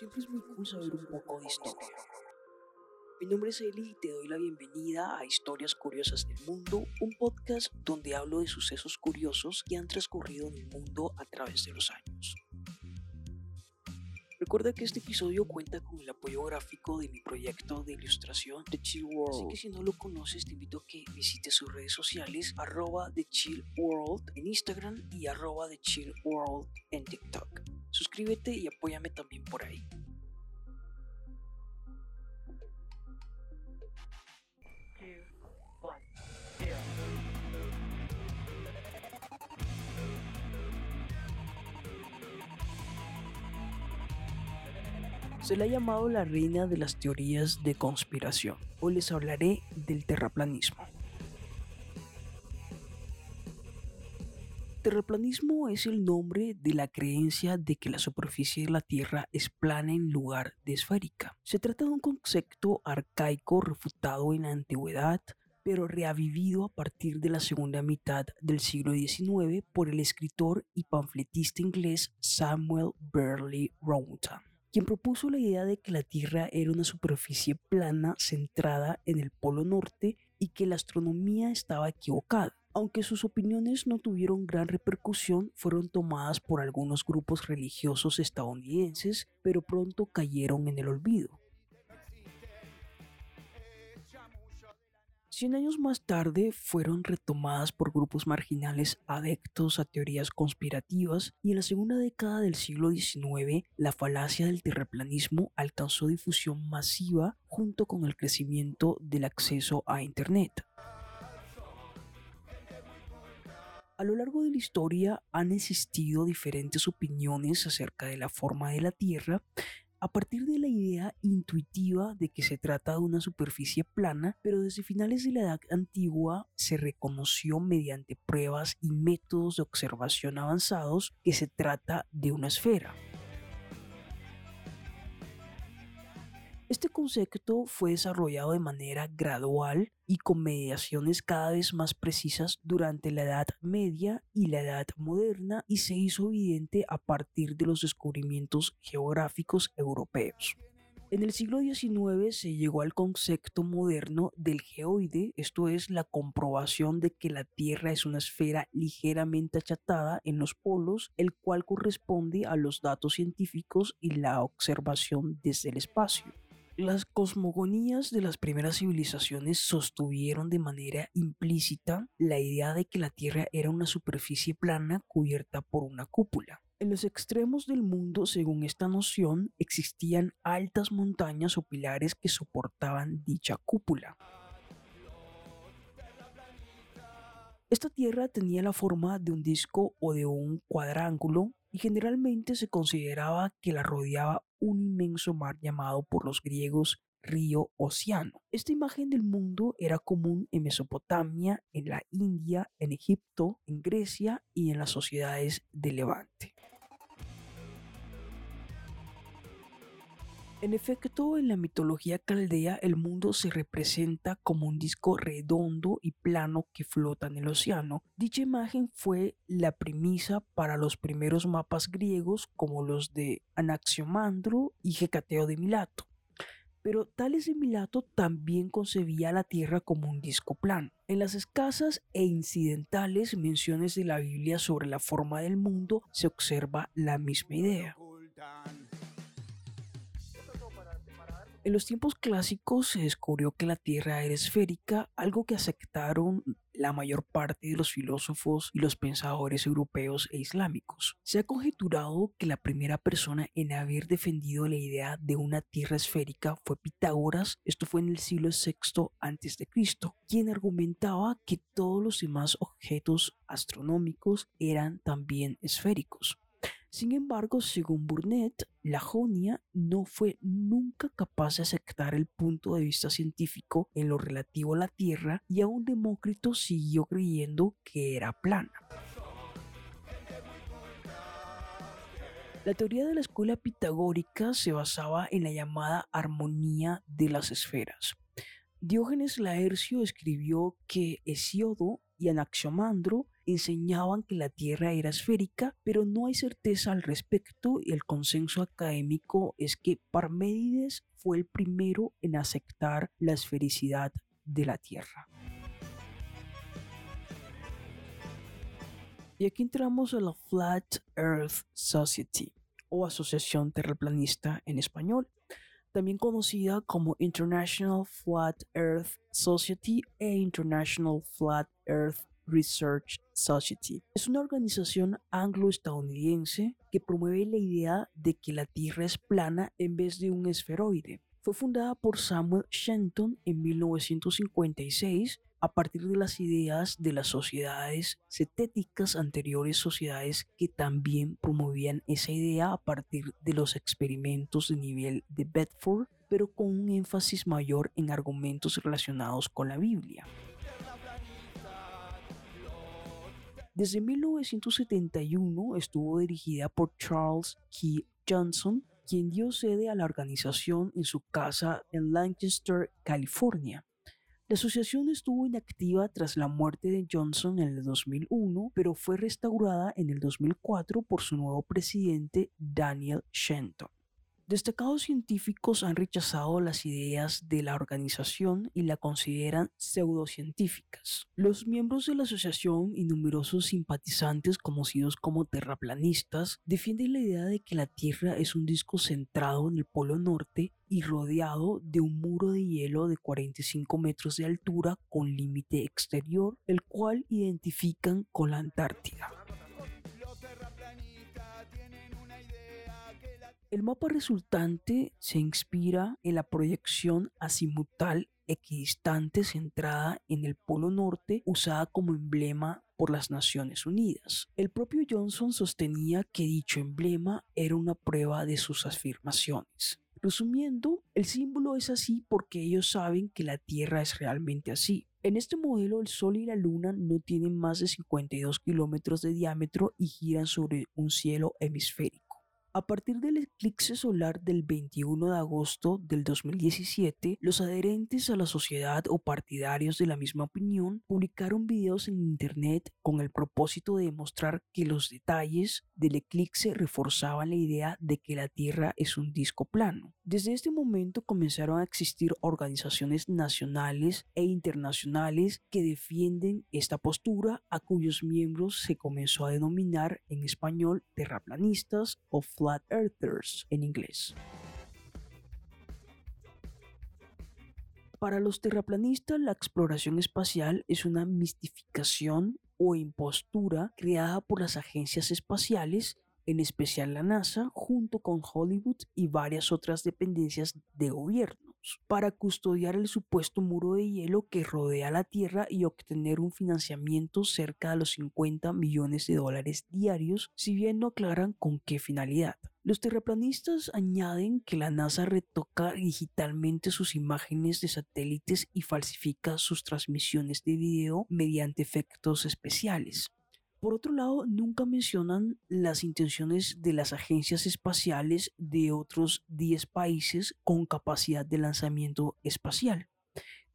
Siempre es muy cool saber un poco de historia. Mi nombre es Eli y te doy la bienvenida a Historias Curiosas del Mundo, un podcast donde hablo de sucesos curiosos que han transcurrido en el mundo a través de los años. Recuerda que este episodio cuenta con el apoyo gráfico de mi proyecto de ilustración The Chill World. Así que si no lo conoces, te invito a que visites sus redes sociales, arroba The Chill World en Instagram y arroba The Chill World en TikTok. Suscríbete y apóyame también por ahí. Se le ha llamado la reina de las teorías de conspiración. Hoy les hablaré del terraplanismo. Terraplanismo es el nombre de la creencia de que la superficie de la Tierra es plana en lugar de esférica. Se trata de un concepto arcaico refutado en la antigüedad, pero reavivido a partir de la segunda mitad del siglo XIX por el escritor y panfletista inglés Samuel Burley Rountham quien propuso la idea de que la Tierra era una superficie plana centrada en el Polo Norte y que la astronomía estaba equivocada. Aunque sus opiniones no tuvieron gran repercusión, fueron tomadas por algunos grupos religiosos estadounidenses, pero pronto cayeron en el olvido. Cien años más tarde fueron retomadas por grupos marginales adeptos a teorías conspirativas y en la segunda década del siglo XIX la falacia del terraplanismo alcanzó difusión masiva junto con el crecimiento del acceso a Internet. A lo largo de la historia han existido diferentes opiniones acerca de la forma de la Tierra a partir de la idea intuitiva de que se trata de una superficie plana, pero desde finales de la Edad Antigua se reconoció mediante pruebas y métodos de observación avanzados que se trata de una esfera. Este concepto fue desarrollado de manera gradual y con mediaciones cada vez más precisas durante la Edad Media y la Edad Moderna y se hizo evidente a partir de los descubrimientos geográficos europeos. En el siglo XIX se llegó al concepto moderno del geoide, esto es la comprobación de que la Tierra es una esfera ligeramente achatada en los polos, el cual corresponde a los datos científicos y la observación desde el espacio. Las cosmogonías de las primeras civilizaciones sostuvieron de manera implícita la idea de que la Tierra era una superficie plana cubierta por una cúpula. En los extremos del mundo, según esta noción, existían altas montañas o pilares que soportaban dicha cúpula. Esta Tierra tenía la forma de un disco o de un cuadrángulo y generalmente se consideraba que la rodeaba un inmenso mar llamado por los griegos río Océano. Esta imagen del mundo era común en Mesopotamia, en la India, en Egipto, en Grecia y en las sociedades de Levante. En efecto, en la mitología caldea el mundo se representa como un disco redondo y plano que flota en el océano. Dicha imagen fue la premisa para los primeros mapas griegos como los de Anaxiomandro y Hecateo de Milato. Pero Tales de Milato también concebía la Tierra como un disco plano. En las escasas e incidentales menciones de la Biblia sobre la forma del mundo se observa la misma idea. En los tiempos clásicos se descubrió que la Tierra era esférica, algo que aceptaron la mayor parte de los filósofos y los pensadores europeos e islámicos. Se ha conjeturado que la primera persona en haber defendido la idea de una Tierra esférica fue Pitágoras, esto fue en el siglo VI a.C., quien argumentaba que todos los demás objetos astronómicos eran también esféricos. Sin embargo, según Burnett, la Jonia no fue nunca capaz de aceptar el punto de vista científico en lo relativo a la Tierra y aún Demócrito siguió creyendo que era plana. La teoría de la escuela pitagórica se basaba en la llamada armonía de las esferas. Diógenes Laercio escribió que Hesiodo y Anaximandro enseñaban que la Tierra era esférica, pero no hay certeza al respecto y el consenso académico es que Parménides fue el primero en aceptar la esfericidad de la Tierra. Y aquí entramos a la Flat Earth Society o Asociación Terraplanista en español, también conocida como International Flat Earth Society e International Flat Earth Research Society. Es una organización anglo-estadounidense que promueve la idea de que la Tierra es plana en vez de un esferoide. Fue fundada por Samuel Shenton en 1956 a partir de las ideas de las sociedades cetéticas anteriores, sociedades que también promovían esa idea a partir de los experimentos de nivel de Bedford, pero con un énfasis mayor en argumentos relacionados con la Biblia. Desde 1971 estuvo dirigida por Charles Key Johnson, quien dio sede a la organización en su casa en Lancaster, California. La asociación estuvo inactiva tras la muerte de Johnson en el 2001, pero fue restaurada en el 2004 por su nuevo presidente Daniel Shenton. Destacados científicos han rechazado las ideas de la organización y la consideran pseudocientíficas. Los miembros de la asociación y numerosos simpatizantes conocidos como terraplanistas defienden la idea de que la Tierra es un disco centrado en el Polo Norte y rodeado de un muro de hielo de 45 metros de altura con límite exterior, el cual identifican con la Antártida. El mapa resultante se inspira en la proyección azimutal equidistante centrada en el Polo Norte usada como emblema por las Naciones Unidas. El propio Johnson sostenía que dicho emblema era una prueba de sus afirmaciones. Resumiendo, el símbolo es así porque ellos saben que la Tierra es realmente así. En este modelo el Sol y la Luna no tienen más de 52 kilómetros de diámetro y giran sobre un cielo hemisférico. A partir del eclipse solar del 21 de agosto del 2017, los adherentes a la sociedad o partidarios de la misma opinión publicaron videos en Internet con el propósito de demostrar que los detalles del eclipse reforzaban la idea de que la Tierra es un disco plano. Desde este momento comenzaron a existir organizaciones nacionales e internacionales que defienden esta postura a cuyos miembros se comenzó a denominar en español terraplanistas o Flat Earthers en inglés. Para los terraplanistas, la exploración espacial es una mistificación o impostura creada por las agencias espaciales, en especial la NASA, junto con Hollywood y varias otras dependencias de gobierno para custodiar el supuesto muro de hielo que rodea la Tierra y obtener un financiamiento cerca de los 50 millones de dólares diarios, si bien no aclaran con qué finalidad. Los terraplanistas añaden que la NASA retoca digitalmente sus imágenes de satélites y falsifica sus transmisiones de video mediante efectos especiales. Por otro lado, nunca mencionan las intenciones de las agencias espaciales de otros 10 países con capacidad de lanzamiento espacial.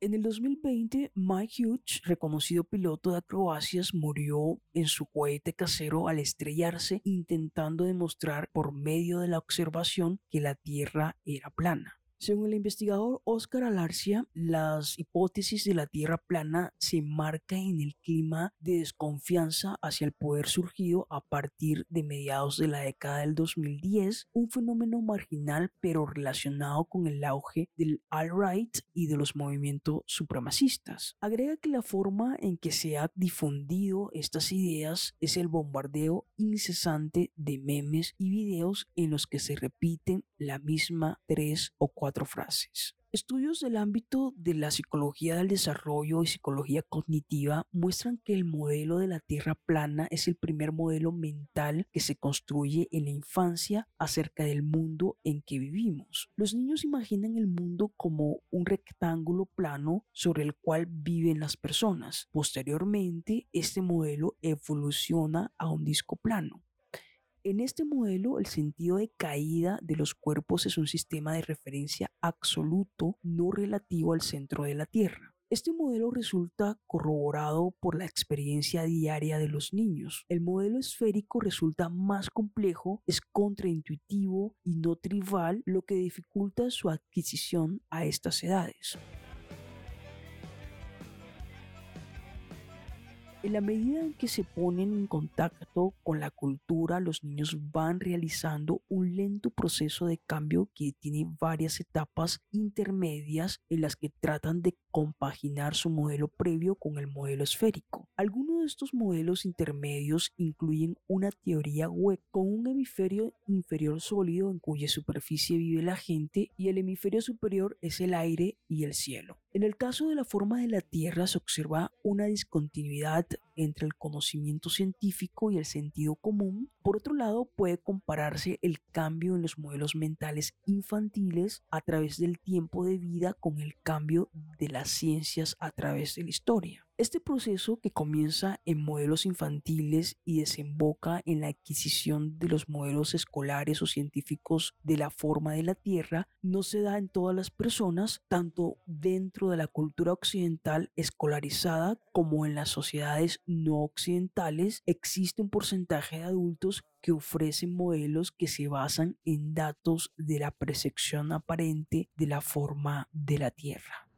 En el 2020, Mike Hughes, reconocido piloto de acrobacias, murió en su cohete casero al estrellarse intentando demostrar por medio de la observación que la Tierra era plana. Según el investigador Oscar Alarcia, las hipótesis de la Tierra plana se marcan en el clima de desconfianza hacia el poder surgido a partir de mediados de la década del 2010, un fenómeno marginal pero relacionado con el auge del alt-right y de los movimientos supremacistas. Agrega que la forma en que se ha difundido estas ideas es el bombardeo incesante de memes y videos en los que se repiten la misma tres o cuatro cuatro frases. Estudios del ámbito de la psicología del desarrollo y psicología cognitiva muestran que el modelo de la Tierra plana es el primer modelo mental que se construye en la infancia acerca del mundo en que vivimos. Los niños imaginan el mundo como un rectángulo plano sobre el cual viven las personas. Posteriormente, este modelo evoluciona a un disco plano. En este modelo, el sentido de caída de los cuerpos es un sistema de referencia absoluto, no relativo al centro de la Tierra. Este modelo resulta corroborado por la experiencia diaria de los niños. El modelo esférico resulta más complejo, es contraintuitivo y no trivial, lo que dificulta su adquisición a estas edades. En la medida en que se ponen en contacto con la cultura, los niños van realizando un lento proceso de cambio que tiene varias etapas intermedias en las que tratan de compaginar su modelo previo con el modelo esférico. Algunos de estos modelos intermedios incluyen una teoría web con un hemisferio inferior sólido en cuya superficie vive la gente y el hemisferio superior es el aire y el cielo. En el caso de la forma de la Tierra se observa una discontinuidad entre el conocimiento científico y el sentido común. Por otro lado, puede compararse el cambio en los modelos mentales infantiles a través del tiempo de vida con el cambio de las ciencias a través de la historia. Este proceso que comienza en modelos infantiles y desemboca en la adquisición de los modelos escolares o científicos de la forma de la Tierra no se da en todas las personas, tanto dentro de la cultura occidental escolarizada como en las sociedades no occidentales. Existe un porcentaje de adultos que ofrecen modelos que se basan en datos de la percepción aparente de la forma de la Tierra.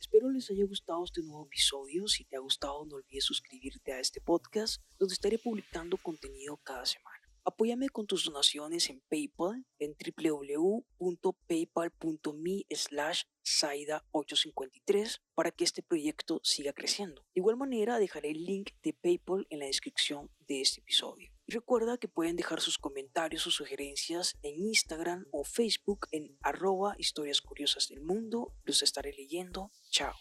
Espero les haya gustado este nuevo episodio. Si te ha gustado, no olvides suscribirte a este podcast, donde estaré publicando contenido cada semana. Apóyame con tus donaciones en PayPal en www.paypal.me slash Saida853 para que este proyecto siga creciendo. De igual manera, dejaré el link de PayPal en la descripción de este episodio. Y recuerda que pueden dejar sus comentarios o sugerencias en Instagram o Facebook en arroba historias curiosas del mundo. Los estaré leyendo. Chao.